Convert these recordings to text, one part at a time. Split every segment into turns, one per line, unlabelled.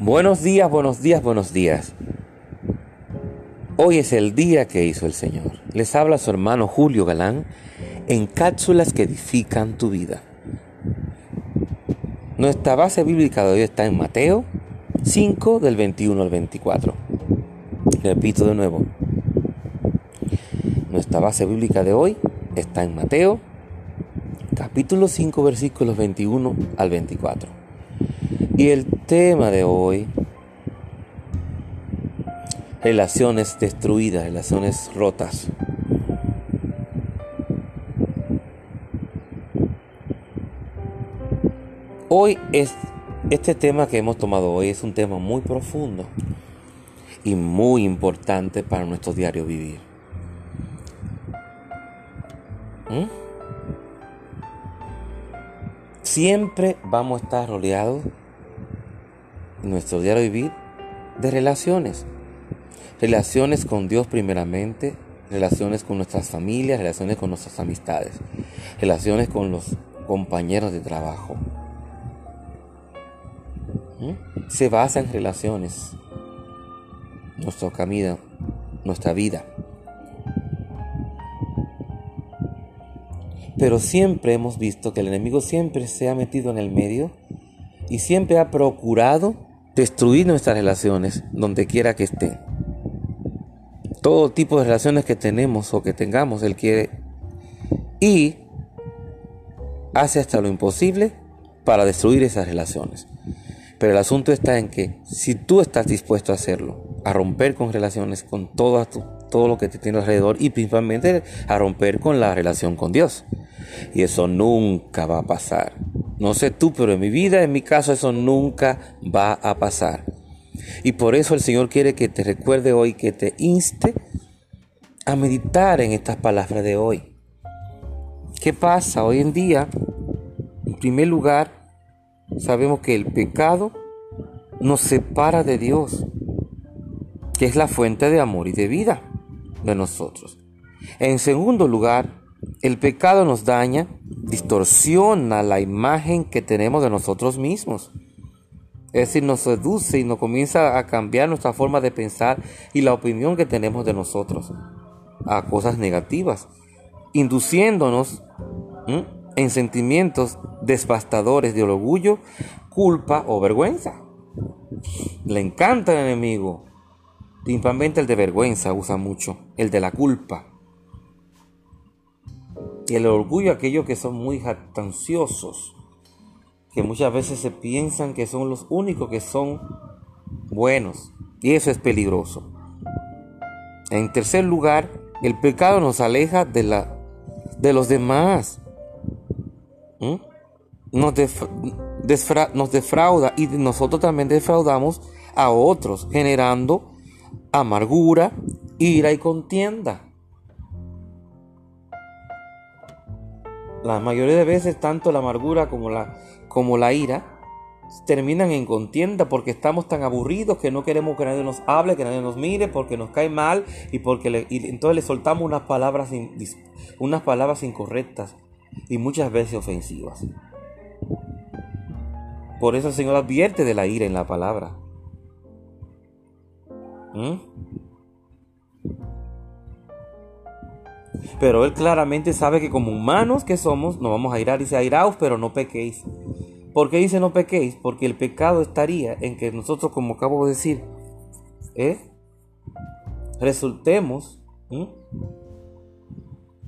Buenos días, buenos días, buenos días. Hoy es el día que hizo el Señor. Les habla su hermano Julio Galán en cápsulas que edifican tu vida. Nuestra base bíblica de hoy está en Mateo 5 del 21 al 24. Repito de nuevo. Nuestra base bíblica de hoy está en Mateo capítulo 5 versículos 21 al 24. Y el tema de hoy, relaciones destruidas, relaciones rotas. Hoy es este tema que hemos tomado hoy es un tema muy profundo y muy importante para nuestro diario vivir. ¿Mm? Siempre vamos a estar rodeados nuestro diario vivir de relaciones. Relaciones con Dios primeramente, relaciones con nuestras familias, relaciones con nuestras amistades, relaciones con los compañeros de trabajo. ¿Mm? Se basa en relaciones nuestro camino, nuestra vida. Pero siempre hemos visto que el enemigo siempre se ha metido en el medio y siempre ha procurado destruir nuestras relaciones donde quiera que estén. Todo tipo de relaciones que tenemos o que tengamos, Él quiere. Y hace hasta lo imposible para destruir esas relaciones. Pero el asunto está en que si tú estás dispuesto a hacerlo, a romper con relaciones, con todo, todo lo que te tiene alrededor y principalmente a romper con la relación con Dios. Y eso nunca va a pasar. No sé tú, pero en mi vida, en mi caso, eso nunca va a pasar. Y por eso el Señor quiere que te recuerde hoy, que te inste a meditar en estas palabras de hoy. ¿Qué pasa hoy en día? En primer lugar, sabemos que el pecado nos separa de Dios, que es la fuente de amor y de vida de nosotros. En segundo lugar, el pecado nos daña distorsiona la imagen que tenemos de nosotros mismos. Es decir, nos seduce y nos comienza a cambiar nuestra forma de pensar y la opinión que tenemos de nosotros a cosas negativas, induciéndonos en sentimientos devastadores de orgullo, culpa o vergüenza. Le encanta el enemigo. Principalmente el de vergüenza usa mucho, el de la culpa. Y el orgullo, aquellos que son muy jactanciosos, que muchas veces se piensan que son los únicos que son buenos. Y eso es peligroso. En tercer lugar, el pecado nos aleja de, la, de los demás. ¿Mm? Nos, nos defrauda y nosotros también defraudamos a otros, generando amargura, ira y contienda. La mayoría de veces tanto la amargura como la, como la ira terminan en contienda porque estamos tan aburridos que no queremos que nadie nos hable, que nadie nos mire, porque nos cae mal y porque entonces le soltamos unas palabras, unas palabras incorrectas y muchas veces ofensivas. Por eso el Señor advierte de la ira en la palabra. ¿Mm? Pero Él claramente sabe que como humanos que somos, nos vamos a irar y se airaos, pero no pequéis. ¿Por qué dice no pequéis? Porque el pecado estaría en que nosotros, como acabo de decir, ¿eh? resultemos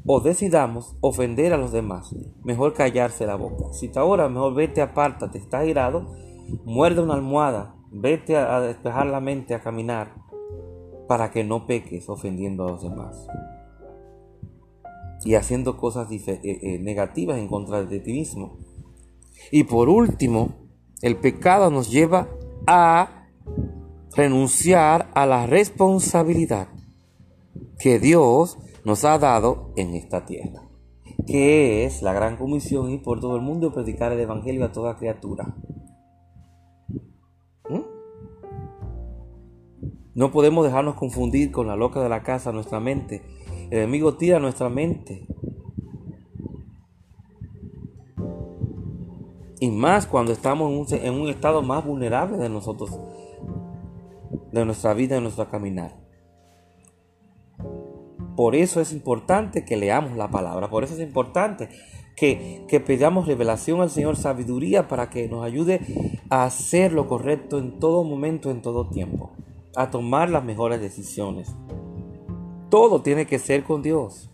o decidamos ofender a los demás. Mejor callarse la boca. Si te ahora, mejor vete, apártate, estás airado, muerde una almohada, vete a despejar la mente, a caminar, para que no peques ofendiendo a los demás y haciendo cosas eh, eh, negativas en contra de ti mismo. Y por último, el pecado nos lleva a renunciar a la responsabilidad que Dios nos ha dado en esta tierra, que es la gran comisión y por todo el mundo predicar el Evangelio a toda criatura. No podemos dejarnos confundir con la loca de la casa nuestra mente el enemigo tira nuestra mente. Y más cuando estamos en un, estado más vulnerable de nosotros, de nuestra vida, de nuestro caminar. Por eso es importante que leamos la palabra, por eso es importante que, que pidamos revelación al Señor, sabiduría para que nos ayude a hacer lo correcto en todo momento, en todo tiempo, a tomar las mejores decisiones. Todo tiene que ser con Dios,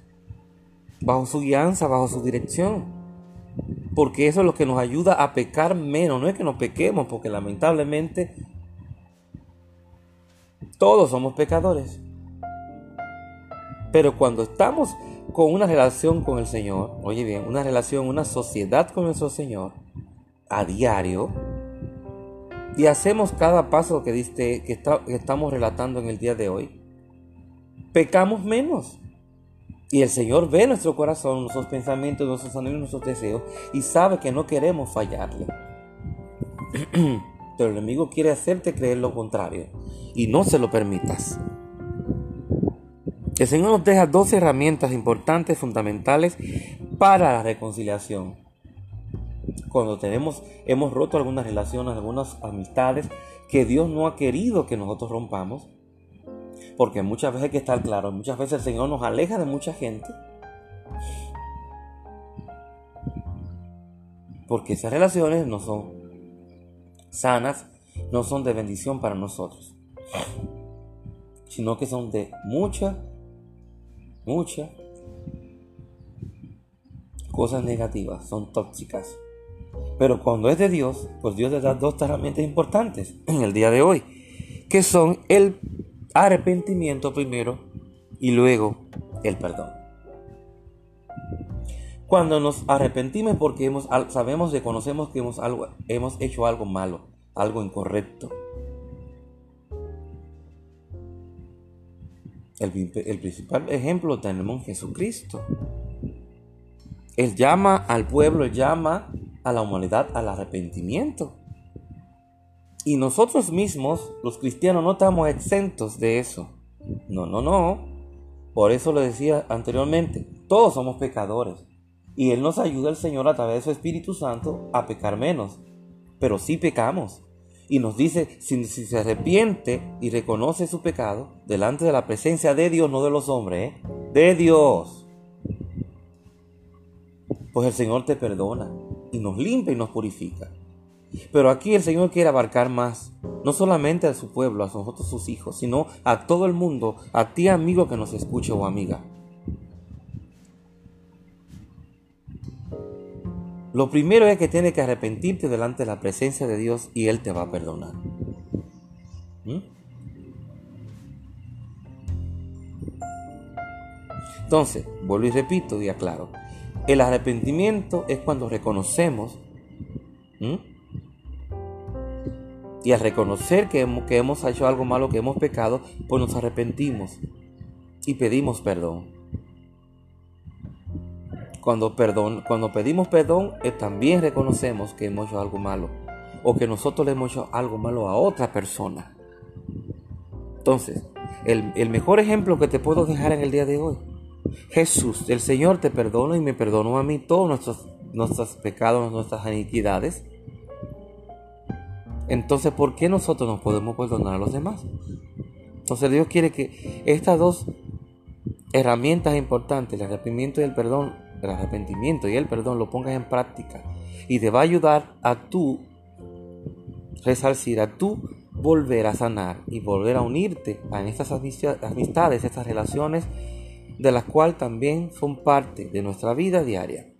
bajo su guianza, bajo su dirección. Porque eso es lo que nos ayuda a pecar menos. No es que nos pequemos, porque lamentablemente todos somos pecadores. Pero cuando estamos con una relación con el Señor, oye bien, una relación, una sociedad con nuestro Señor, a diario, y hacemos cada paso que, diste, que, que estamos relatando en el día de hoy, pecamos menos. Y el Señor ve nuestro corazón, nuestros pensamientos, nuestros anhelos, nuestros deseos y sabe que no queremos fallarle. Pero el enemigo quiere hacerte creer lo contrario y no se lo permitas. El Señor nos deja dos herramientas importantes, fundamentales para la reconciliación. Cuando tenemos, hemos roto algunas relaciones, algunas amistades que Dios no ha querido que nosotros rompamos, porque muchas veces hay que estar claro, muchas veces el Señor nos aleja de mucha gente. Porque esas relaciones no son sanas, no son de bendición para nosotros, sino que son de mucha muchas cosas negativas, son tóxicas. Pero cuando es de Dios, pues Dios le da dos herramientas importantes en el día de hoy, que son el arrepentimiento primero y luego el perdón. Cuando nos arrepentimos porque hemos, sabemos, reconocemos que hemos, algo, hemos hecho algo malo, algo incorrecto, El, principal ejemplo tenemos en Jesucristo. Él llama al pueblo, llama a la humanidad al arrepentimiento. Y nosotros mismos, los cristianos, no estamos exentos de eso. No, no, no. Por eso lo decía anteriormente, todos somos pecadores. Y Él nos ayuda el Señor a través de su Espíritu Santo a pecar menos. Pero sí pecamos y nos dice, si, se arrepiente y reconoce su pecado delante de la presencia de Dios, no de los hombres, ¿eh? de Dios, pues el Señor te perdona nos limpia y nos purifica. Pero aquí el Señor quiere abarcar más, no solamente a su pueblo, a nosotros sus hijos, sino a todo el mundo, a ti amigo que nos escuche o amiga. Lo primero es que tienes que arrepentirte delante de la presencia de Dios y Él te va a perdonar. ¿Mm? Entonces, vuelvo y repito y aclaro. El arrepentimiento es cuando reconocemos y al reconocer que hemos, hecho algo malo, que hemos pecado, pues nos arrepentimos y pedimos perdón. Cuando, perdón, cuando pedimos perdón, eh, también reconocemos que hemos hecho algo malo o que nosotros le hemos hecho algo malo a otra persona. Entonces, el, mejor ejemplo que te puedo dejar en el día de hoy, Jesús, el Señor te perdona y me perdonó a mí todos nuestros, nuestros pecados, nuestras iniquidades. Entonces, ¿por qué nosotros nos podemos perdonar a los demás? Entonces Dios quiere que estas dos herramientas importantes, el arrepentimiento y el perdón, el arrepentimiento y el perdón lo pongas en práctica y te va a ayudar a tú resarcir, a tú volver a sanar y volver a unirte a estas amistades, estas relaciones de las cuales también son parte de nuestra vida diaria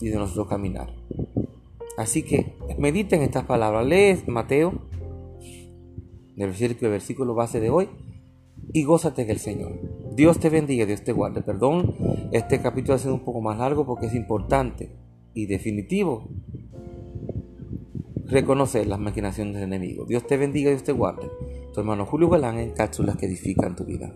y de nuestro caminar. Así que mediten estas palabras, lees Mateo, el versículo base de hoy, y gózate en el Señor. Dios te bendiga, Dios te guarde. Perdón, este capítulo ha sido un poco más largo porque es importante y definitivo reconocer las maquinaciones del enemigo. Dios te bendiga, Dios te guarde. Tu hermano Julio Galán en cápsulas que edifican tu vida.